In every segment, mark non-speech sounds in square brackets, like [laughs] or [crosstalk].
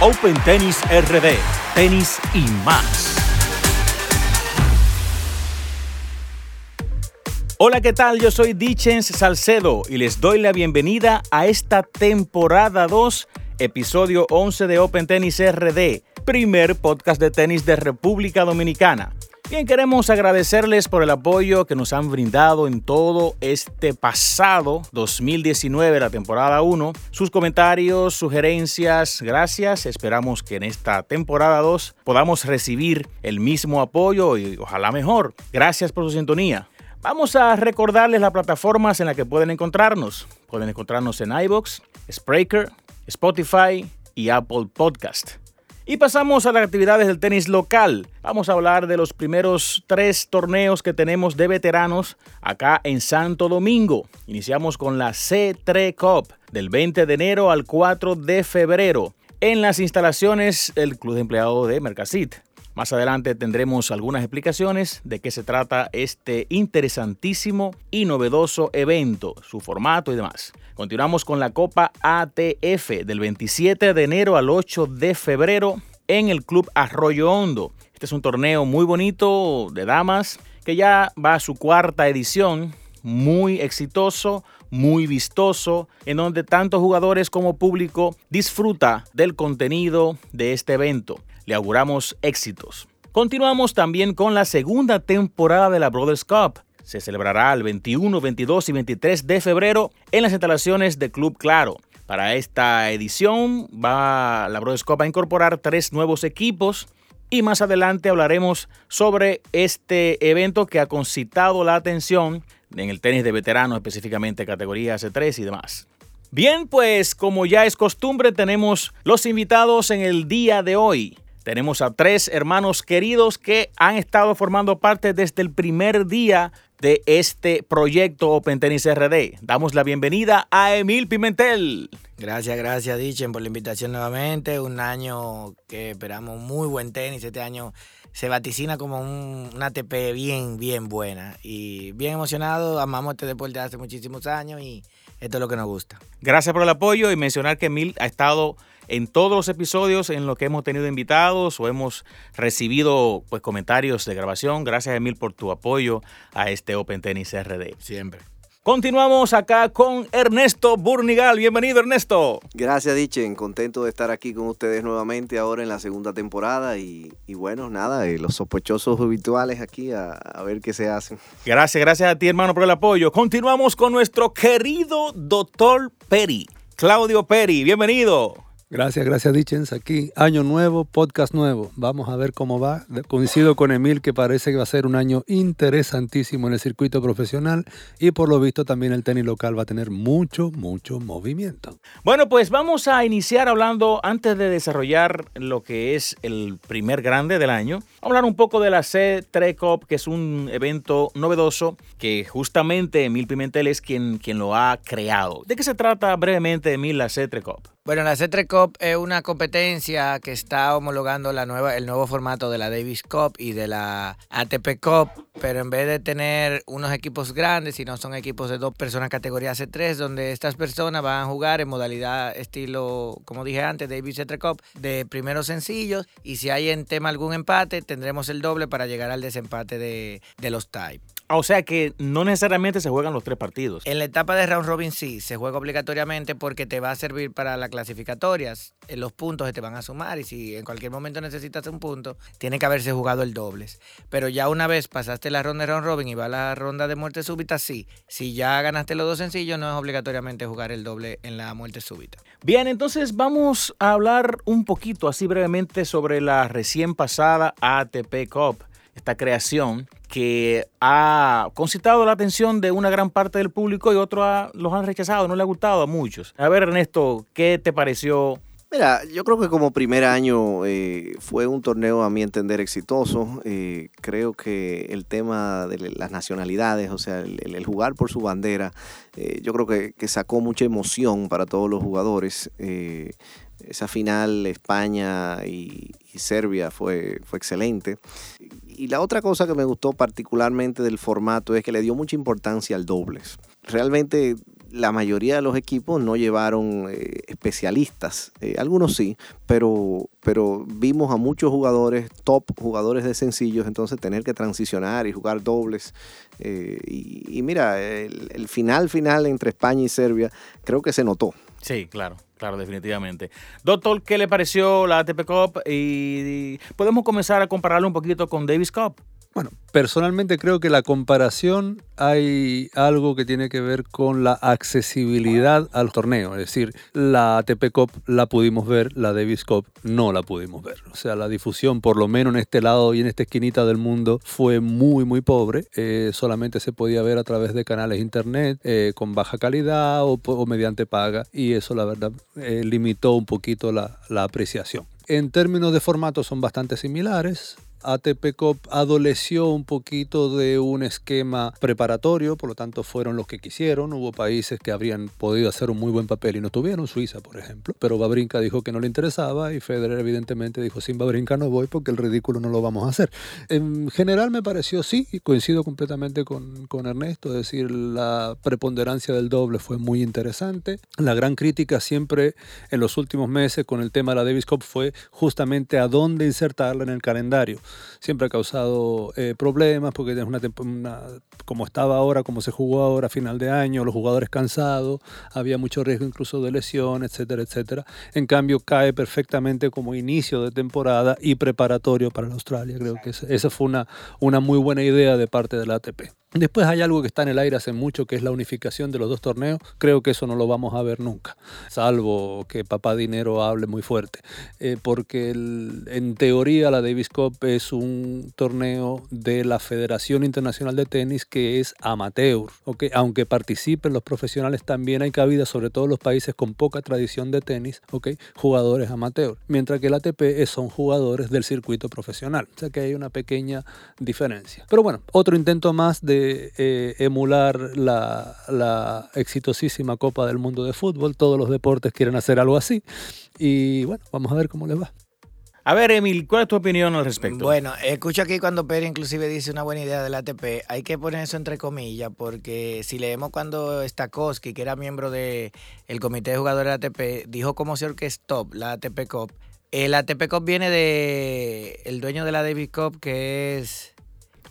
Open Tennis RD, tenis y más. Hola, ¿qué tal? Yo soy Dichens Salcedo y les doy la bienvenida a esta temporada 2, episodio 11 de Open Tennis RD, primer podcast de tenis de República Dominicana. Bien, queremos agradecerles por el apoyo que nos han brindado en todo este pasado 2019, la temporada 1. Sus comentarios, sugerencias, gracias. Esperamos que en esta temporada 2 podamos recibir el mismo apoyo y ojalá mejor. Gracias por su sintonía. Vamos a recordarles las plataformas en las que pueden encontrarnos. Pueden encontrarnos en iBox, Spreaker, Spotify y Apple Podcast. Y pasamos a las actividades del tenis local. Vamos a hablar de los primeros tres torneos que tenemos de veteranos acá en Santo Domingo. Iniciamos con la C3 Cup del 20 de enero al 4 de febrero en las instalaciones del Club de Empleados de Mercasit. Más adelante tendremos algunas explicaciones de qué se trata este interesantísimo y novedoso evento, su formato y demás. Continuamos con la Copa ATF del 27 de enero al 8 de febrero en el Club Arroyo Hondo. Este es un torneo muy bonito de damas que ya va a su cuarta edición, muy exitoso, muy vistoso, en donde tanto jugadores como público disfruta del contenido de este evento. Le auguramos éxitos. Continuamos también con la segunda temporada de la Brothers Cup, se celebrará el 21, 22 y 23 de febrero en las instalaciones de Club Claro. Para esta edición va la Brothers Cup a incorporar tres nuevos equipos y más adelante hablaremos sobre este evento que ha concitado la atención en el tenis de veteranos, específicamente categoría C3 y demás. Bien, pues como ya es costumbre, tenemos los invitados en el día de hoy. Tenemos a tres hermanos queridos que han estado formando parte desde el primer día de este proyecto Open Tennis RD. Damos la bienvenida a Emil Pimentel. Gracias, gracias Dichen por la invitación nuevamente. Un año que esperamos muy buen tenis. Este año se vaticina como un, una ATP bien, bien buena. Y bien emocionado. Amamos este deporte hace muchísimos años y esto es lo que nos gusta. Gracias por el apoyo y mencionar que Emil ha estado en todos los episodios en los que hemos tenido invitados o hemos recibido pues, comentarios de grabación. Gracias, Emil, por tu apoyo a este Open Tennis RD. Siempre. Continuamos acá con Ernesto Burnigal. Bienvenido, Ernesto. Gracias, Dichen. Contento de estar aquí con ustedes nuevamente ahora en la segunda temporada. Y, bueno, nada, eh, los sospechosos habituales aquí a, a, ver qué se hacen. Gracias, gracias a ti, hermano, por el apoyo. Continuamos con nuestro querido doctor Peri. Claudio Peri, bienvenido. Gracias, gracias Dichens. Aquí, año nuevo, podcast nuevo. Vamos a ver cómo va. Coincido con Emil que parece que va a ser un año interesantísimo en el circuito profesional y por lo visto también el tenis local va a tener mucho, mucho movimiento. Bueno, pues vamos a iniciar hablando, antes de desarrollar lo que es el primer grande del año, hablar un poco de la C3 Cup, que es un evento novedoso que justamente Emil Pimentel es quien, quien lo ha creado. ¿De qué se trata brevemente, Emil, la C3 Cup? Bueno, la C3 Cup es una competencia que está homologando la nueva, el nuevo formato de la Davis Cup y de la ATP Cup, pero en vez de tener unos equipos grandes, sino son equipos de dos personas categoría C3, donde estas personas van a jugar en modalidad estilo, como dije antes, Davis C3 Cup, de primeros sencillos, y si hay en tema algún empate, tendremos el doble para llegar al desempate de, de los types. O sea que no necesariamente se juegan los tres partidos. En la etapa de round robin sí, se juega obligatoriamente porque te va a servir para las clasificatorias. En los puntos se te van a sumar y si en cualquier momento necesitas un punto, tiene que haberse jugado el dobles. Pero ya una vez pasaste la ronda de round robin y va a la ronda de muerte súbita, sí. Si ya ganaste los dos sencillos, no es obligatoriamente jugar el doble en la muerte súbita. Bien, entonces vamos a hablar un poquito así brevemente sobre la recién pasada ATP Cup esta creación que ha concitado la atención de una gran parte del público y otros los han rechazado, no le ha gustado a muchos. A ver, Ernesto, ¿qué te pareció? Mira, yo creo que como primer año eh, fue un torneo a mi entender exitoso. Eh, creo que el tema de las nacionalidades, o sea, el, jugar por su bandera, eh, yo creo que, que, sacó mucha emoción para todos los jugadores. esa final España y, y Serbia fue, fue excelente y la otra cosa que me gustó particularmente del formato es que le dio mucha importancia al dobles. Realmente la mayoría de los equipos no llevaron eh, especialistas, eh, algunos sí, pero, pero vimos a muchos jugadores, top jugadores de sencillos, entonces tener que transicionar y jugar dobles. Eh, y, mira, el, final final entre España y Serbia creo que se notó. Sí, claro. Claro, definitivamente. Doctor, ¿qué le pareció la ATP Cup? Y podemos comenzar a compararlo un poquito con Davis Cup. Bueno, personalmente creo que la comparación hay algo que tiene que ver con la accesibilidad al torneo. Es decir, la ATP Cup la pudimos ver, la Davis Cup no la pudimos ver. O sea, la difusión, por lo menos en este lado y en esta esquinita del mundo, fue muy, muy pobre. Eh, solamente se podía ver a través de canales internet eh, con baja calidad o, mediante paga. Y eso, la verdad, eh, limitó un poquito la, la apreciación. En términos de formato son bastante similares. ATP Cup adoleció un poquito de un esquema preparatorio, por lo tanto fueron los que quisieron. Hubo países que habrían podido hacer un muy buen papel y no tuvieron, Suiza por ejemplo. Pero Babrinka dijo que no le interesaba y Federer evidentemente dijo sin Babrinka no voy porque el ridículo no lo vamos a hacer. En general me pareció sí, y coincido completamente con, con Ernesto, es decir, la preponderancia del doble fue muy interesante. La gran crítica siempre en los últimos meses con el tema de la Davis Cup fue justamente a dónde insertarla en el calendario siempre ha causado eh, problemas porque es una, una, como estaba ahora, como se jugó ahora, final de año, los jugadores cansados, había mucho riesgo incluso de lesión, etcétera, etcétera. En cambio, cae perfectamente como inicio de temporada y preparatorio para la Australia. Creo que esa fue una, una muy buena idea de parte de la ATP. Después hay algo que está en el aire hace mucho, que es la unificación de los dos torneos. Creo que eso no lo vamos a ver nunca, salvo que Papá Dinero hable muy fuerte. Eh, porque en teoría la Davis Cup es un torneo de la Federación Internacional de Tenis que es amateur. Aunque participen los profesionales, también hay cabida, sobre todo en los países con poca tradición de tenis, jugadores amateur. Mientras que el ATP son jugadores del circuito profesional. O sea que hay una pequeña diferencia. Pero bueno, otro intento más de eh, emular la, exitosísima Copa del Mundo de Fútbol. Todos los deportes quieren hacer algo así. Y bueno, vamos a ver cómo les va. A ver, Emil, ¿cuál es tu opinión al respecto? Bueno, escucho aquí cuando Pérez inclusive dice una buena idea del ATP. Hay que poner eso entre comillas, porque si leemos cuando Stakowski, que era miembro del el comité de jugadores del ATP, dijo cómo se orquestó la ATP Cup. El ATP Cup viene de el dueño de la Davis Cup, que es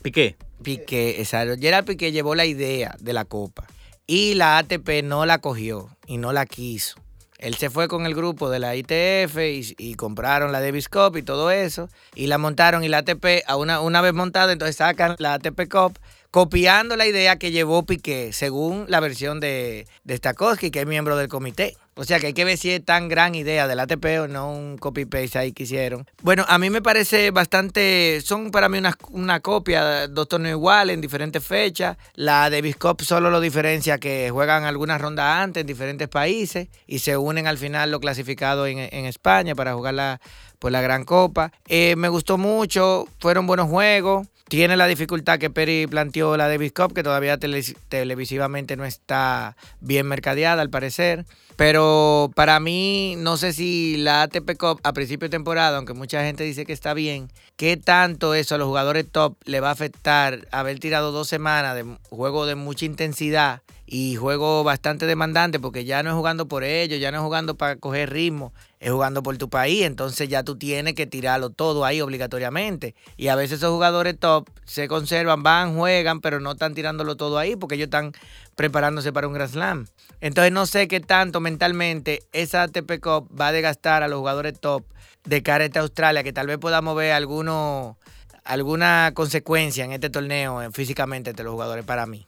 Piqué. Piqué, exacto. Gerard Piqué llevó la idea de la copa y la ATP no la cogió y no la quiso. Él se fue con el grupo de la ITF y, compraron la Davis Cup y todo eso y la montaron y la ATP, a una, una vez montada, entonces sacan la ATP Cup copiando la idea que llevó Piqué, según la versión de, de Stakowski, que es miembro del comité. O sea que hay que ver si es tan gran idea del ATP o no un copy-paste ahí que hicieron. Bueno, a mí me parece bastante, son para mí una, una copia, dos torneos iguales en diferentes fechas. La Davis Cup solo lo diferencia que juegan algunas rondas antes en diferentes países y se unen al final los clasificados en, en España para jugar la, pues, la Gran Copa. Eh, me gustó mucho, fueron buenos juegos. Tiene la dificultad que Peri planteó la Davis Cup, que todavía televisivamente no está bien mercadeada al parecer. Pero para mí, no sé si la ATP Cup a principio de temporada, aunque mucha gente dice que está bien, ¿qué tanto eso a los jugadores top le va a afectar haber tirado dos semanas de juego de mucha intensidad y juego bastante demandante porque ya no es jugando por ellos, ya no es jugando para coger ritmo, es jugando por tu país, entonces ya tú tienes que tirarlo todo ahí obligatoriamente. Y a veces esos jugadores top se conservan, van, juegan, pero no están tirándolo todo ahí porque ellos están preparándose para un Grand Slam. Entonces no sé qué tanto mentalmente esa ATP Cup va a desgastar a los jugadores top de cara a esta Australia, que tal vez podamos ver alguno, alguna consecuencia en este torneo eh, físicamente entre los jugadores para mí.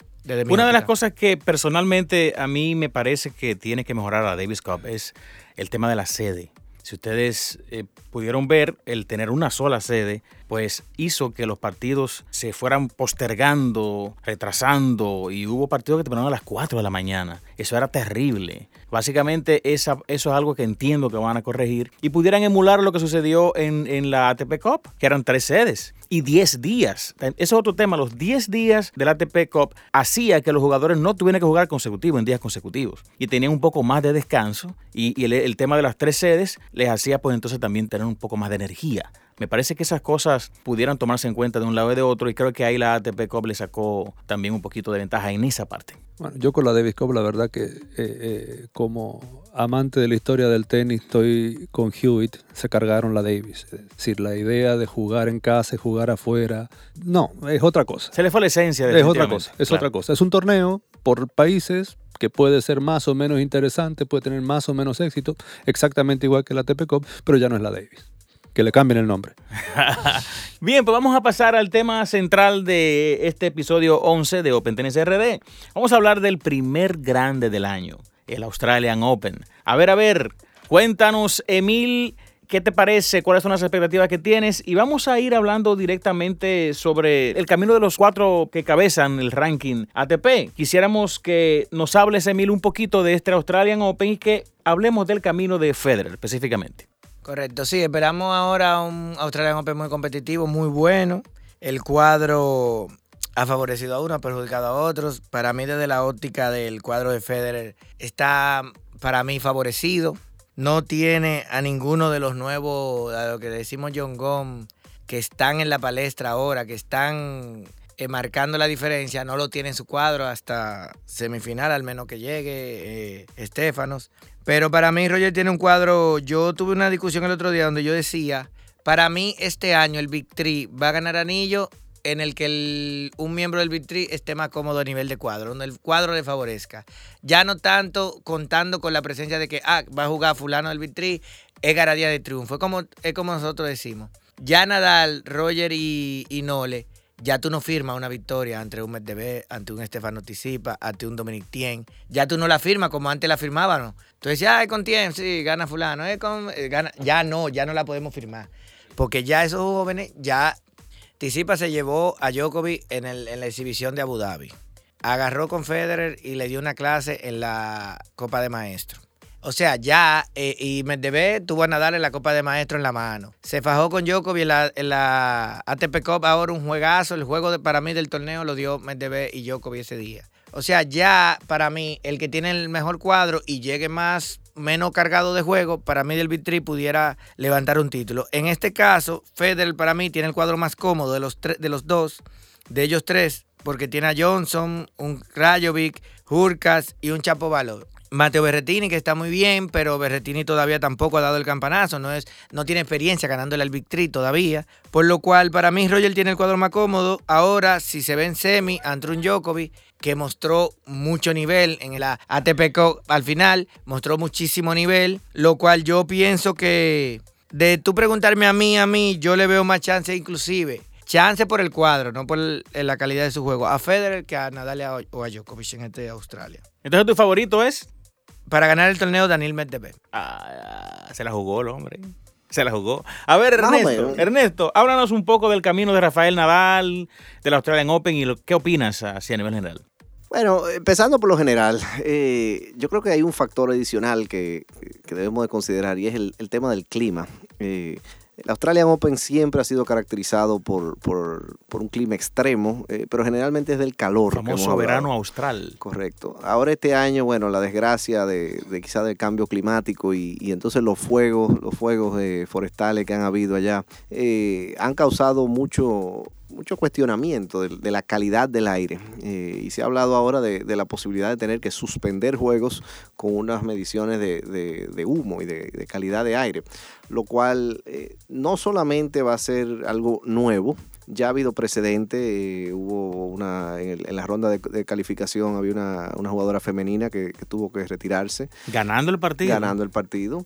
Una de las cosas que personalmente a mí me parece que tiene que mejorar la Davis Cup es el tema de la sede. Si ustedes eh, pudieron ver, el tener una sola sede, pues hizo que los partidos se fueran postergando, retrasando, y hubo partidos que terminaron a las 4 de la mañana. Eso era terrible. Básicamente, esa, eso es algo que entiendo que van a corregir y pudieran emular lo que sucedió en, en la ATP Cup, que eran tres sedes y 10 días. Ese es otro tema. Los 10 días del ATP Cup hacía que los jugadores no tuvieran que jugar consecutivo en días consecutivos y tenían un poco más de descanso y, el, tema de las tres sedes les hacía pues entonces también tener un poco más de energía Me parece que esas cosas pudieran tomarse en cuenta de un lado y de otro y creo que ahí la ATP Cup le sacó también un poquito de ventaja en esa parte. Bueno, yo con la Davis Cup, la verdad que eh, eh, como amante de la historia del tenis, estoy con Hewitt, se cargaron la Davis. Es decir, la idea de jugar en casa y jugar afuera, no, es otra cosa. Se le fue la esencia. Es otra cosa, es otra cosa. Es un torneo por países que puede ser más o menos interesante, puede tener más o menos éxito, exactamente igual que la TP Cup, pero ya no es la Davis. Que le cambien el nombre. [laughs] Bien, pues vamos a pasar al tema central de este episodio 11 de Open Tennis RD. Vamos a hablar del primer grande del año, el Australian Open. A ver, a ver, cuéntanos, Emil, ¿Qué te parece? ¿Cuáles son las expectativas que tienes? Y vamos a ir hablando directamente sobre el camino de los cuatro que cabezan el ranking ATP. Quisiéramos que nos hables, Emil, un poquito de este Australian Open y que hablemos del camino de Federer específicamente. Correcto, sí, esperamos ahora un Australian Open muy competitivo, muy bueno. El cuadro ha favorecido a uno, ha perjudicado a otros. Para mí, desde la óptica del cuadro de Federer, está para mí favorecido no tiene a ninguno de los nuevos, a lo que decimos John Gom, que están en la palestra ahora, que están eh, marcando la diferencia, no lo tiene en su cuadro hasta semifinal, al menos que llegue eh, Estefanos. Pero para mí Roger tiene un cuadro, yo tuve una discusión el otro día donde yo decía, para mí este año el Big Three va a ganar anillo en el que un miembro del Big esté más cómodo a nivel de cuadro, donde el cuadro le favorezca. Ya no tanto contando con la presencia de que ah, va a jugar fulano del Big es garantía de triunfo. Es como, es como nosotros decimos. Ya Nadal, Roger y, Nole, ya tú no firmas una victoria ante un Medvedev, ante un Estefano Tisipa, ante un Dominic Tien. Ya tú no la firmas como antes la firmábamos. Entonces ya es con Tien, sí, gana fulano. Es con, eh, gana. Ya no, ya no la podemos firmar. Porque ya esos jóvenes ya Tisipa se llevó a Djokovic en, la exhibición de Abu Dhabi. Agarró con Federer y le dio una clase en la Copa de Maestro. O sea, ya, eh, y Medvedev tuvo a Nadal en la Copa de Maestro en la mano. Se fajó con Djokovic en la, ATP Cup, ahora un juegazo. El juego de, para mí del torneo lo dio Medvedev y Djokovic ese día. O sea, ya para mí, el que tiene el mejor cuadro y llegue más menos cargado de juego, para mí del Vitri pudiera levantar un título. En este caso, Federer para mí tiene el cuadro más cómodo de los, de los dos, de ellos tres, porque tiene a Johnson, un Rayovic, Hurkas y un Chapo Valor. Mateo Berretini, que está muy bien, pero Berretini todavía tampoco ha dado el campanazo, no, es, no tiene experiencia ganándole al Victory todavía. Por lo cual, para mí, Roger tiene el cuadro más cómodo. Ahora, si se ve en semi, ante un Djokovic, que mostró mucho nivel en la ATP Cup al final, mostró muchísimo nivel, lo cual yo pienso que de tú preguntarme a mí, a mí, yo le veo más chance inclusive. Chance por el cuadro, no por la calidad de su juego. A Federer que a Nadal o a Djokovic en este Australia. Entonces, ¿tu favorito es? Para ganar el torneo, Daniel Medvedev. Ah, se la jugó el hombre. Se la jugó. A ver, Ernesto, Ernesto, háblanos un poco del camino de Rafael Nadal, del Australian Open y lo, qué opinas así a nivel general. Bueno, empezando por lo general, eh, yo creo que hay un factor adicional que, debemos de considerar y es el, tema del clima. Eh, el Australian Open siempre ha sido caracterizado por, un clima extremo, eh, pero generalmente es del calor. Famoso verano austral. Correcto. Ahora este año, bueno, la desgracia de, de quizá del cambio climático y, entonces los fuegos, los fuegos forestales que han habido allá, eh, han causado mucho, mucho cuestionamiento de, la calidad del aire. Eh, y se ha hablado ahora de, la posibilidad de tener que suspender juegos con unas mediciones de, humo y de, calidad de aire, lo cual eh, no solamente va a ser algo nuevo, ya ha habido precedente, eh, hubo una, en, la ronda de, calificación había una, jugadora femenina que, tuvo que retirarse. Ganando el partido. Ganando el partido.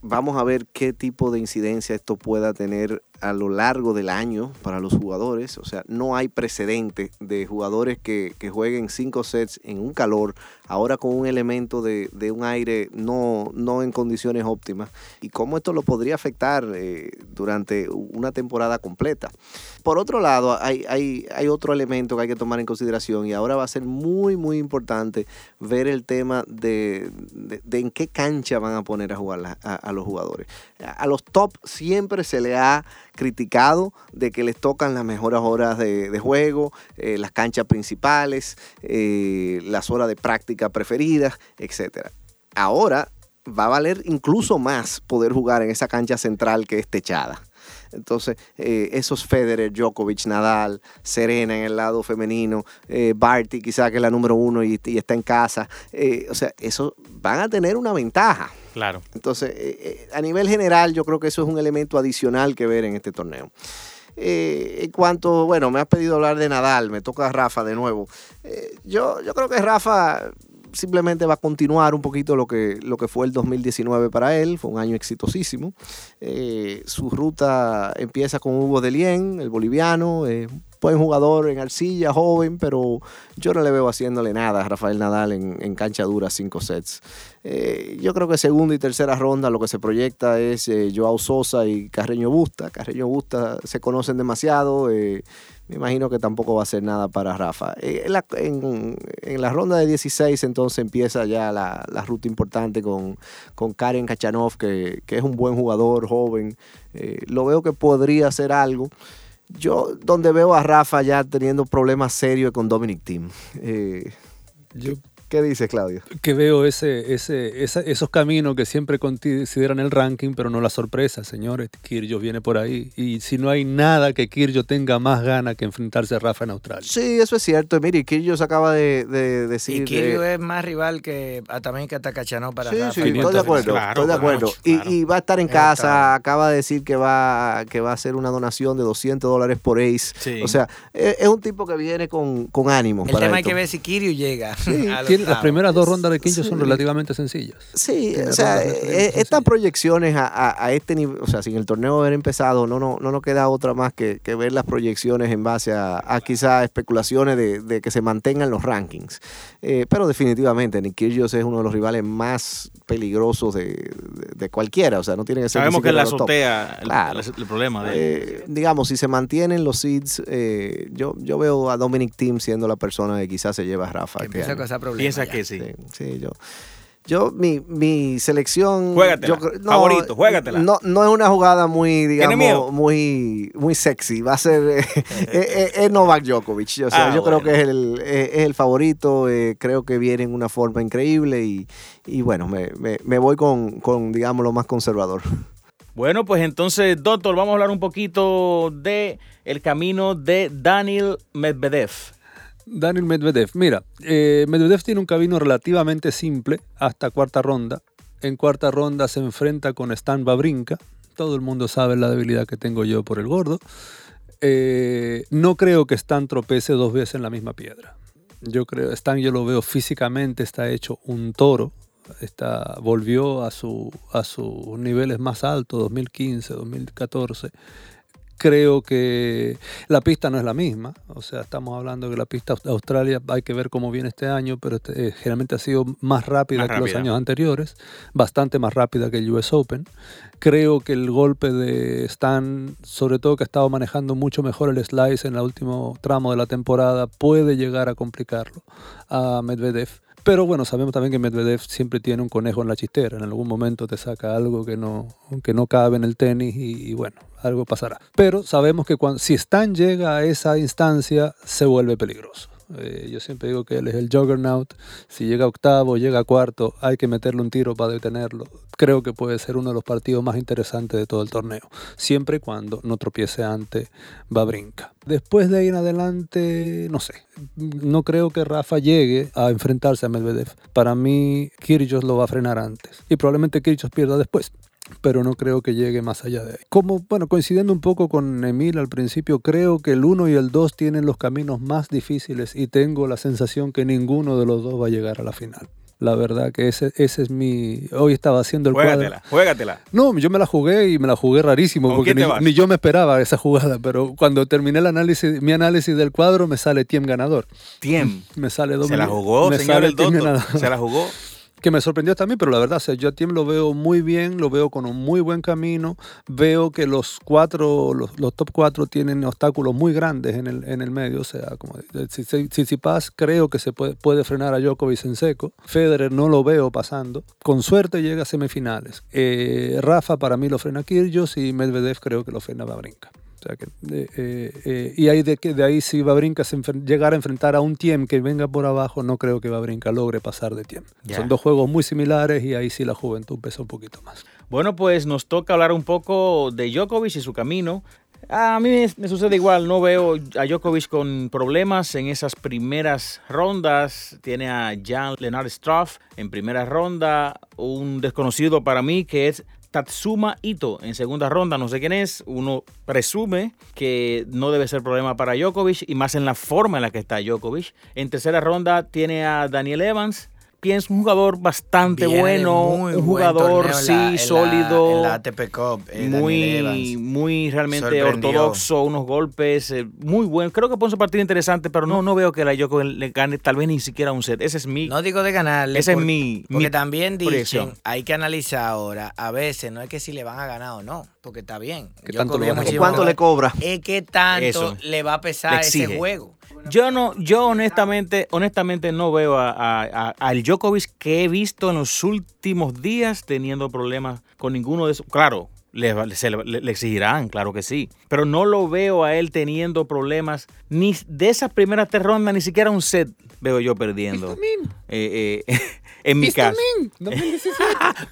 vamos a ver qué tipo de incidencia esto pueda tener a lo largo del año para los jugadores. O sea, no hay precedente de jugadores que, jueguen cinco sets en un calor, ahora con un elemento de, un aire no, no en condiciones óptimas. Y cómo esto lo podría afectar eh, durante una temporada completa. Por otro lado, hay, hay, hay, otro elemento que hay que tomar en consideración y ahora va a ser muy, muy importante ver el tema de, en qué cancha van a poner a jugar a los jugadores. A los top siempre se le ha criticado de que les tocan las mejores horas de, juego, eh, las canchas principales, eh, las horas de práctica preferidas, etc. Ahora va a valer incluso más poder jugar en esa cancha central que es techada. Entonces, eh, esos Federer, Djokovic, Nadal, Serena en el lado femenino, eh, Barty quizá que es la número uno y, y está en casa, eh, o sea, eso van a tener una ventaja. Claro. Entonces, eh, a nivel general, yo creo que eso es un elemento adicional que ver en este torneo. Eh, en cuanto, bueno, me has pedido hablar de Nadal, me toca Rafa de nuevo. Eh, yo, yo creo que Rafa simplemente va a continuar un poquito lo que, lo que fue el 2019 para él, fue un año exitosísimo. Eh, su ruta empieza con Hugo Delien, el boliviano, eh, buen jugador en arcilla, joven, pero yo no le veo haciéndole nada a Rafael Nadal en, en cancha dura, cinco sets. Eh, yo creo que segunda y tercera ronda lo que se proyecta es Joao Sosa y Carreño Busta. Carreño Busta se conocen demasiado. Me imagino que tampoco va a ser nada para Rafa. Eh, en, la, en- ronda de 16 entonces empieza ya la, ruta importante con, Karen Kachanov, que, es un buen jugador, joven. Eh, lo veo que podría hacer algo. Yo donde veo a Rafa ya teniendo problemas serios con Dominic Thiem. Eh, Yo ¿Qué dices, Claudio? que veo ese, ese, esa- esos caminos que siempre consideran el ranking, pero no la sorpresa, señores. Kirgios viene por ahí. Y si no hay nada que Kirgios tenga más gana que enfrentarse a Rafa en Australia. Sí, eso es cierto. Mire, Kyrgios acaba de, de decir... Y eh, es más rival que también que Takachanov para Sí, Rafa. sí, 500 estoy de acuerdo, Claro, estoy de acuerdo. Y, claro. y va a estar en casa, acaba de decir que va, que va a hacer una donación de 200 dólares por Ace. Sí. O sea, es, es un tipo que viene con, con ánimo. El para tema hay esto. que ver si Kyrgios llega. Sí, [laughs] a los Las primeras dos rondas de Kirgios son Sí. relativamente sencillas. Sí, o sea, eh, estas proyecciones a, a- a este nivel, o sea, sin el torneo haber empezado, no, no, no nos queda otra más que, que ver las proyecciones en base a, a quizás especulaciones de, de que se mantengan los rankings. Eh, pero definitivamente, Nick Kyrgios es uno de los rivales más peligrosos de, de- de cualquiera, o sea, no tiene que ser Sabemos que la azotea el, Claro. el- el problema de Eh, digamos, si se mantienen los seeds, eh, yo, yo veo a Dominic Thiem siendo la persona que quizás se lleva a Rafa. Que este empieza a causar problemas. Piensa ya. que sí. Sí, yo. Yo, mi, mi selección. Juégatela. yo creo- Favorito, juégatela. No, no es una jugada muy, digamos, muy, muy sexy. Va a ser. [laughs] eh, eh, eh, Novak Djokovic. O sea, Ah, yo creo que es el, es el favorito. eh, creo que viene en una forma increíble. Y, y bueno, me, me, me voy con, con, digamos, lo más conservador. Bueno, pues entonces, doctor, vamos a hablar un poquito de el camino de Daniel Medvedev. Daniel Medvedev. Mira, eh, Medvedev tiene un camino relativamente simple hasta cuarta ronda. En cuarta ronda se enfrenta con Stan Babrinka. Todo el mundo sabe la debilidad que tengo yo por el gordo. Eh, no creo que Stan tropece dos veces en la misma piedra. Yo creo, Stan yo lo veo físicamente, está hecho un toro. Está, volvió a, su, a sus niveles más altos, 2015, 2014 creo que la pista no es la misma. O sea, estamos hablando que la pista de Australia hay que ver cómo viene este año, pero este, eh, generalmente ha sido más rápida Más que los años anteriores, bastante más rápida que el US Open. Creo que el golpe de Stan, sobre todo que ha estado manejando mucho mejor el slice en el último tramo de la temporada, puede llegar a complicarlo a Medvedev. Pero bueno, sabemos también que Medvedev siempre tiene un conejo en la chistera. En algún momento te saca algo que no, que no cabe en el tenis y, y bueno, algo pasará. Pero sabemos que cuando, si Stan llega a esa instancia, se vuelve peligroso. Eh, yo siempre digo que él es el juggernaut. Si llega a octavo, llega a cuarto, hay que meterle un tiro para detenerlo. Creo que puede ser uno de los partidos más interesantes de todo el torneo. Siempre y cuando no tropiece ante Babrinka. Después de ahí en adelante, no sé. No creo que Rafa llegue a enfrentarse a Medvedev. Para mí, Kyrgios lo va a frenar antes. Y probablemente Kyrgios pierda después pero no creo que llegue más allá de ahí. Como, bueno, coincidiendo un poco con Emil al principio, creo que el 1 y el 2 tienen los caminos más difíciles y tengo la sensación que ninguno de los dos va a llegar a la final. La verdad que ese, ese es mi... Hoy estaba haciendo el cuadro. Juégatela, juégatela. No, yo me la jugué y me la jugué rarísimo ¿Con porque ni, yo me esperaba esa jugada, pero cuando terminé el análisis, mi análisis del cuadro me sale Tiem ganador. Tiem. Me sale Se la jugó, me señor el doctor. Se la jugó. Que me sorprendió también, pero la verdad, yo a Tiem lo veo muy bien, lo veo con un muy buen camino, veo que los cuatro, los, top cuatro tienen obstáculos muy grandes en el, en el medio, o sea, como si, si, Tsitsipas creo que se puede, puede frenar a Djokovic en seco, Federer no lo veo pasando, con suerte llega a semifinales, Eh, Rafa para mí lo frena Kyrgios y Medvedev creo que lo frena Babrinka. O sea que, eh, eh, eh, y ahí de, de ahí si Babrinka se llegara a enfrentar a un Tiem que venga por abajo, no creo que Babrinka logre pasar de Tiem. Son dos juegos muy similares y ahí sí la juventud pesa un poquito más. Bueno, pues nos toca hablar un poco de Djokovic y su camino. A mí me, me sucede igual, no veo a Djokovic con problemas en esas primeras rondas. Tiene a Jan Lennart Struff en primera ronda, un desconocido para mí que es Tatsuma Ito en segunda ronda, no sé quién es. Uno presume que no debe ser problema para Djokovic y más en la forma en la que está Djokovic. En tercera ronda tiene a Daniel Evans. Pienso un jugador bastante Viene bueno, muy un buen jugador torneo en sí en la- sólido en la ATP Cup, eh, muy, Evans. muy realmente ortodoxo, unos golpes eh, muy buenos. Creo que fue un partido interesante, pero no, no veo que la Djokovic le gane tal vez ni siquiera un set. Ese es mi... No digo de ganarle. Ese es mi- Porque mi también proyección. dicen, hay que analizar ahora, a veces no es que si le van a ganar o no, porque está bien. ¿Qué tanto le ¿Cuánto en- le cobra? Es que tanto Eso. le va a pesar ese juego. Yo no, yo honestamente, honestamente no veo a, a- a- al Djokovic que he visto en los últimos días teniendo problemas con ninguno de esos. Claro, le, se le- le exigirán, claro que sí. Pero no lo veo a él teniendo problemas ni de esas primeras tres rondas, ni siquiera un set veo yo perdiendo. Eh, eh, [laughs] en mi caso. [laughs]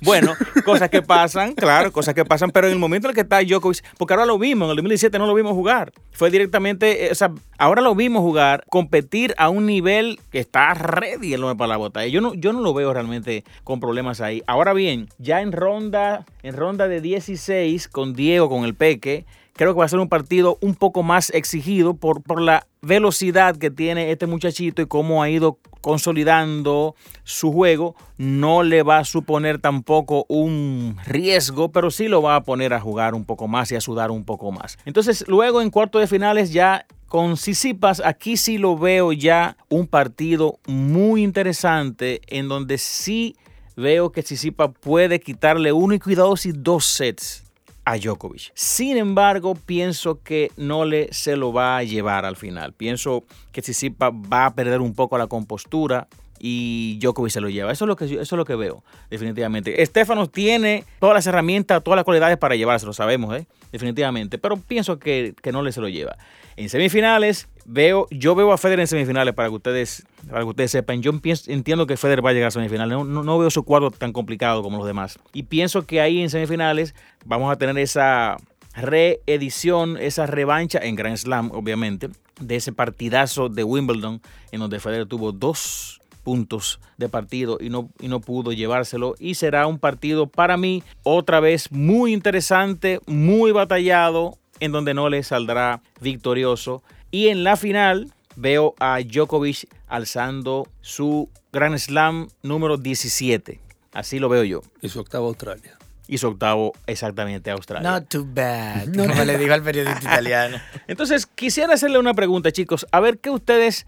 Bueno, cosas que pasan, claro, cosas que pasan, pero en el momento en el que está Djokovic, porque ahora lo vimos, en el 2017 no lo vimos jugar, fue directamente, eh, o sea, ahora lo vimos jugar, competir a un nivel que está ready el para la botella. Yo no, yo no lo veo realmente con problemas ahí. Ahora bien, ya en ronda, en ronda de 16 con Diego, con el Peque, creo que va a ser un partido un poco más exigido por, por la velocidad que tiene este muchachito y cómo ha ido consolidando su juego. No le va a suponer tampoco un riesgo, pero sí lo va a poner a jugar un poco más y a sudar un poco más. Entonces, luego en cuarto de finales ya con Sisipas, aquí sí lo veo ya un partido muy interesante en donde sí veo que Sisipas puede quitarle uno y cuidado y dos sets a Djokovic. Sin embargo, pienso que no le se lo va a llevar al final. Pienso que Tsitsipas va a perder un poco la compostura y Djokovic se lo lleva. Eso es lo que, eso es lo que veo, definitivamente. Estefano tiene todas las herramientas, todas las cualidades para llevárselo, sabemos, ¿eh? definitivamente. Pero pienso que, que no le se lo lleva. En semifinales, veo, yo veo a Federer en semifinales para que ustedes, para que ustedes sepan. Yo pienso- entiendo que Federer va a llegar a semifinales. No, no- no veo su cuadro tan complicado como los demás. Y pienso que ahí en semifinales vamos a tener esa reedición, esa revancha en Grand Slam, obviamente, de ese partidazo de Wimbledon, en donde Federer tuvo dos puntos de partido y no, y no pudo llevárselo. Y será un partido para mí otra vez muy interesante, muy batallado, en donde no le saldrá victorioso. Y en la final veo a Djokovic alzando su Grand Slam número 17. Así lo veo yo. Y su octava Australia. Y su octavo exactamente Australia. Not too bad, como le digo al periodista italiano. [laughs] Entonces, quisiera hacerle una pregunta, chicos. A ver qué ustedes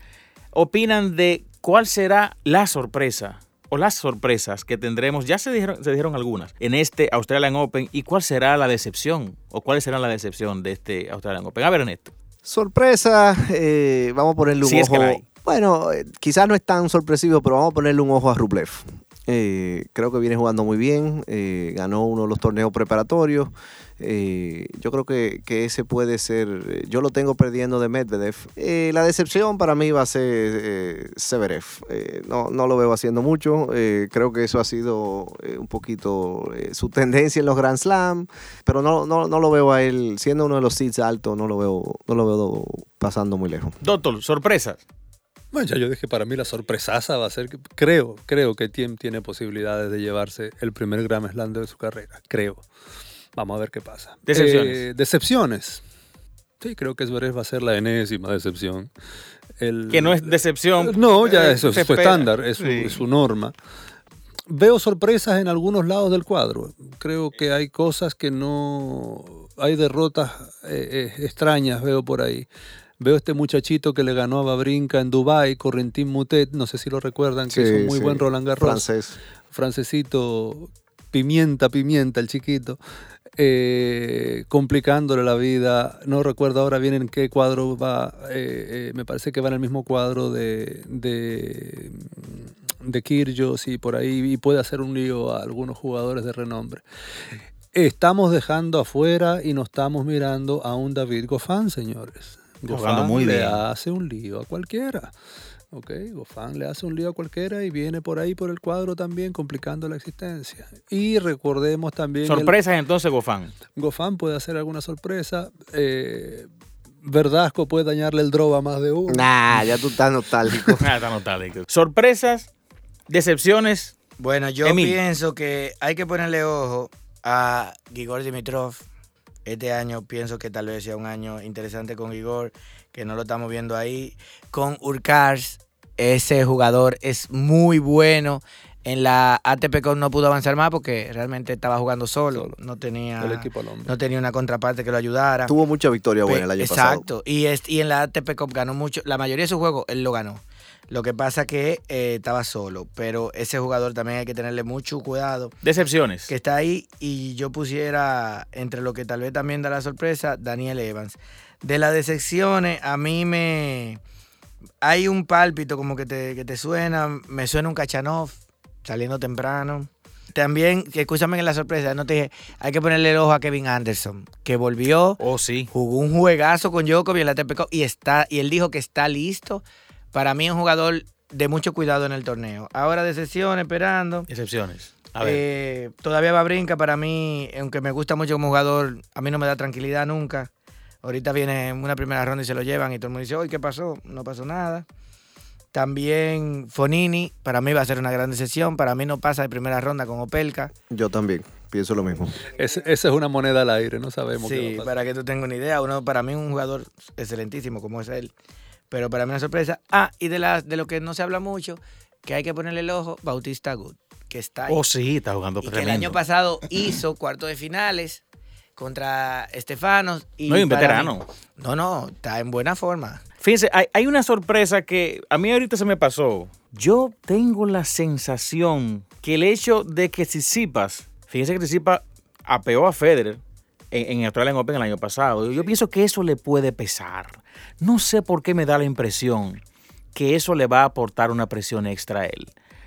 opinan de cuál será la sorpresa o las sorpresas que tendremos. Ya se dijeron, se dijeron algunas en este Australian Open. ¿Y cuál será la decepción? ¿O cuál será la decepción de este Australian Open? A ver, Ernesto. Sorpresa, eh, vamos a ponerle un Si es que ojo. Bueno, eh, quizás no es tan sorpresivo, pero vamos a ponerle un ojo a Rublev. Eh, creo que viene jugando muy bien, eh, ganó uno de los torneos preparatorios. Eh, yo creo que, que ese puede ser, eh, yo lo tengo perdiendo de Medvedev. Eh, la decepción para mí va a ser eh, Severev. Eh, no, no lo veo haciendo mucho. Eh, creo que eso ha sido eh, un poquito eh, su tendencia en los Grand Slam, pero no, no, no lo veo a él, siendo uno de los seeds altos, no lo veo, no lo veo pasando muy lejos. Doctor, sorpresas. Bueno, ya yo dije, para mí la sorpresaza va a ser que creo, creo que Tiem tiene posibilidades de llevarse el primer Grand Slam de su carrera. Creo. Vamos a ver qué pasa. Decepciones. Eh, decepciones. Sí, creo que Zverev va a ser la enésima decepción. El- Que no es decepción. No, ya Eh, eso es su espera. estándar, es su, Sí. es su norma. Veo sorpresas en algunos lados del cuadro. Creo que hay cosas que no... Hay derrotas eh, eh, extrañas, veo por ahí. Veo este muchachito que le ganó a Babrinka en Dubai, Correntín Mutet, no sé si lo recuerdan, que Sí, es un muy sí. buen Roland Garros. Francés. Francesito, pimienta, pimienta, el chiquito, eh, complicándole la vida. No recuerdo ahora bien en qué cuadro va, eh, eh, me parece que va en el mismo cuadro de, de, de y por ahí, y puede hacer un lío a algunos jugadores de renombre. estamos dejando afuera y nos estamos mirando a un David Goffin, señores. Goffin muy le bien. hace un lío a cualquiera. Ok, Goffin le hace un lío a cualquiera y viene por ahí por el cuadro también complicando la existencia. Y recordemos también... el- Sorpresas entonces, Gofán. Goffin puede hacer alguna sorpresa. eh, Verdasco puede dañarle el draw a más de uno. Nah, ya tú estás nostálgico. [laughs] Ah, está nostálgico. Sorpresas, decepciones. Bueno, yo Emil. pienso que hay que ponerle ojo a Igor Dimitrov. Este año pienso que tal vez sea un año interesante con Igor, que no lo estamos viendo ahí. Con Urkars, ese jugador es muy bueno. En la ATP Cup no pudo avanzar más porque realmente estaba jugando solo. Solo. No tenía, El equipo no tenía una contraparte que lo ayudara. Tuvo mucha victoria buena el año pasado. Exacto. Y, es- y en la ATP Cup ganó mucho. La mayoría de sus juegos él lo ganó. Lo que pasa que eh, estaba solo. Pero ese jugador también hay que tenerle mucho cuidado. Decepciones. Que está ahí y yo pusiera entre lo que tal vez también da la sorpresa, Daniel Evans. De las decepciones, a mí me... Hay un pálpito como que te, que te suena. Me suena un Kachanov saliendo temprano. También, que escúchame en la sorpresa, no te dije, hay que ponerle el ojo a Kevin Anderson, que volvió Oh, sí. jugó un juegazo con Djokovic en la ATP Cup y está y él dijo que está listo. Para mí es un jugador de mucho cuidado en el torneo. Ahora de sesión esperando. Decepciones. A ver. Eh, todavía va brinca para mí, aunque me gusta mucho como jugador, a mí no me da tranquilidad nunca. Ahorita viene una primera ronda y se lo llevan y todo el mundo dice, "Oye, ¿qué pasó?" No pasó nada. También Fonini, para mí va a ser una gran decisión. Para mí no pasa de primera ronda con Opelka. Yo también, pienso lo mismo. Esa es una moneda al aire, no sabemos qué va a Sí, pasar. para que tú tengas una idea. Uno, para mí, un jugador excelentísimo como es él. Pero para mí una sorpresa. Ah, y de, la, de lo que no se habla mucho, que hay que ponerle el ojo, Bautista Good, que está ahí. Oh, sí, está jugando y que el año pasado hizo cuarto de finales contra Estefanos. Y No, y un veterano. mí- no, no, está en buena forma. Fíjense, hay, hay una sorpresa que a mí ahorita se me pasó. Yo tengo la sensación que el hecho de que Tsitsipas, fíjense que Tsitsipas apeó a Federer en, en Australian Open el año pasado. Yo pienso que eso le puede pesar. No sé por qué me da la impresión que eso le va a aportar una presión extra a él.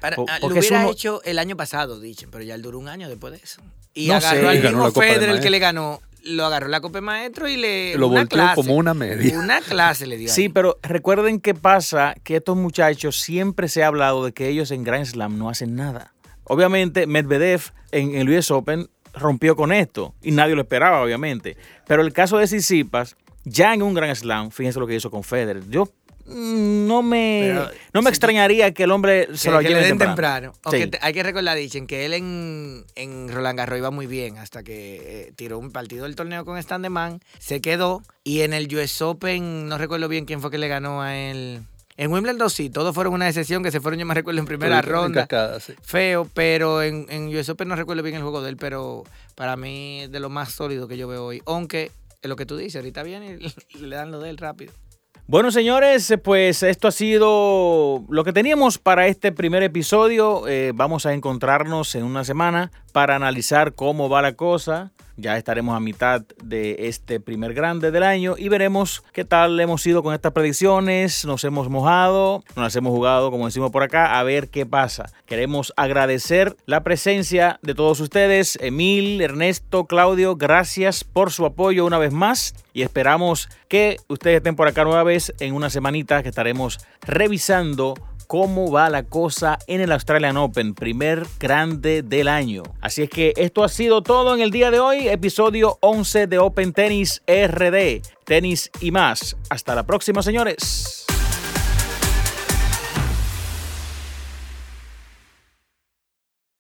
Para- ah, lo hubiera uno- hecho el año pasado, dicen, pero ya él duró un año después de eso. Y No agarró sé, al mismo Federer, el que le ganó, lo agarró la Copa de Maestro y le. Lo una volteó clase, como una media. Una clase le dio. Sí, ahí. pero recuerden que pasa que estos muchachos siempre se ha hablado de que ellos en Grand Slam no hacen nada. Obviamente, Medvedev en el US Open rompió con esto y nadie lo esperaba, obviamente. Pero el caso de Tsitsipas, ya en un Grand Slam, fíjense lo que hizo con Federer. Yo no me, Pero, no me si extrañaría que el hombre se Que- lo lleve le den temprano. temprano. Aunque Sí. te- hay que recordar, dicen que él en, en Roland Garros iba muy bien hasta que eh, tiró un partido del torneo con Standeman, se quedó y en el US Open, no recuerdo bien quién fue que le ganó a él. En Wimbledon sí, todos fueron una excepción que se fueron, yo me recuerdo, en primera en ronda. cascada, sí. Feo, pero en, en US Open no recuerdo bien el juego de él, pero para mí es de lo más sólido que yo veo hoy. Aunque es lo que tú dices, ahorita viene y [laughs] le dan lo de él rápido. Bueno, señores, pues esto ha sido lo que teníamos para este primer episodio. Eh, vamos a encontrarnos en una semana para analizar cómo va la cosa. Ya estaremos a mitad de este primer grande del año y veremos qué tal hemos ido con estas predicciones. Nos hemos mojado, nos las hemos jugado, como decimos por acá, a ver qué pasa. Queremos agradecer la presencia de todos ustedes. Emil, Ernesto, Claudio, gracias por su apoyo una vez más y esperamos que ustedes estén por acá nueva vez en una semanita que estaremos revisando cómo va la cosa en el Australian Open, primer grande del año. Así es que esto ha sido todo en el día de hoy, episodio 11 de Open Tennis RD, tenis y más. Hasta la próxima, señores.